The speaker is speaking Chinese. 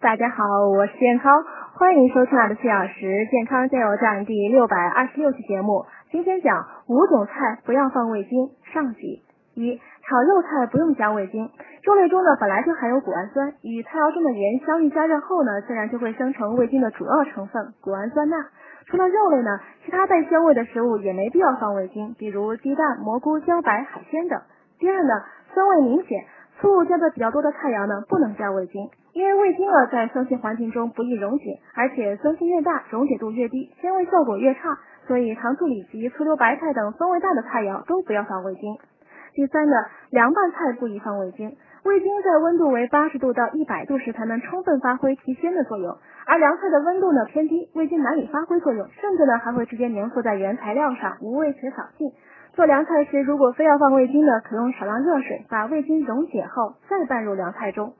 大家好，我是健康，欢迎收听我的四小时健康加油站第六百二十六期节目。今天讲五种菜不要放味精上集。一、炒肉菜不用加味精，肉类中呢本来就含有谷氨酸，与菜肴中的盐相遇加热后呢，自然就会生成味精的主要成分谷氨酸钠。除了肉类呢，其他带鲜味的食物也没必要放味精，比如鸡蛋、蘑菇、茭白、海鲜等。第二呢，酸味明显。醋加的比较多的菜肴呢，不能加味精，因为味精呢在酸性环境中不易溶解，而且酸性越大，溶解度越低，鲜味效果越差，所以糖醋里脊、醋溜白菜等酸味大的菜肴都不要放味精。第三呢，凉拌菜不宜放味精，味精在温度为八十度到一百度时才能充分发挥提鲜的作用，而凉菜的温度呢偏低，味精难以发挥作用，甚至呢还会直接粘附在原材料上，无味且扫兴。做凉菜时，如果非要放味精的，可用少量热水把味精溶解后再拌入凉菜中，